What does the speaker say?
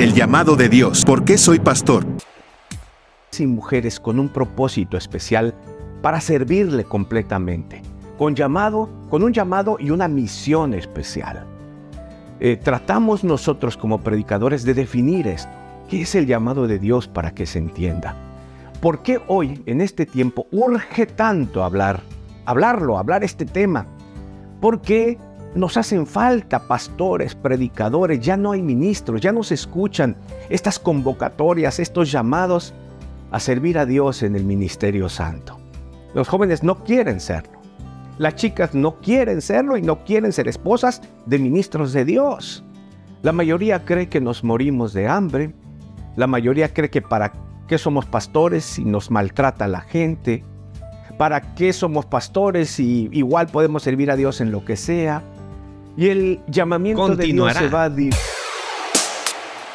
El llamado de Dios. ¿Por qué soy pastor? Y mujeres con un propósito especial para servirle completamente. Con llamado, con un llamado y una misión especial. Eh, tratamos nosotros como predicadores de definir esto. ¿Qué es el llamado de Dios para que se entienda? ¿Por qué hoy, en este tiempo, urge tanto hablar, hablarlo, hablar este tema? Porque nos hacen falta pastores, predicadores, ya no hay ministros, ya no se escuchan estas convocatorias, estos llamados a servir a Dios en el ministerio santo. Los jóvenes no quieren serlo. Las chicas no quieren serlo y no quieren ser esposas de ministros de Dios. La mayoría cree que nos morimos de hambre. La mayoría cree que para qué somos pastores si nos maltrata la gente. ¿Para qué somos pastores si igual podemos servir a Dios en lo que sea? Y el llamamiento de Dios se va a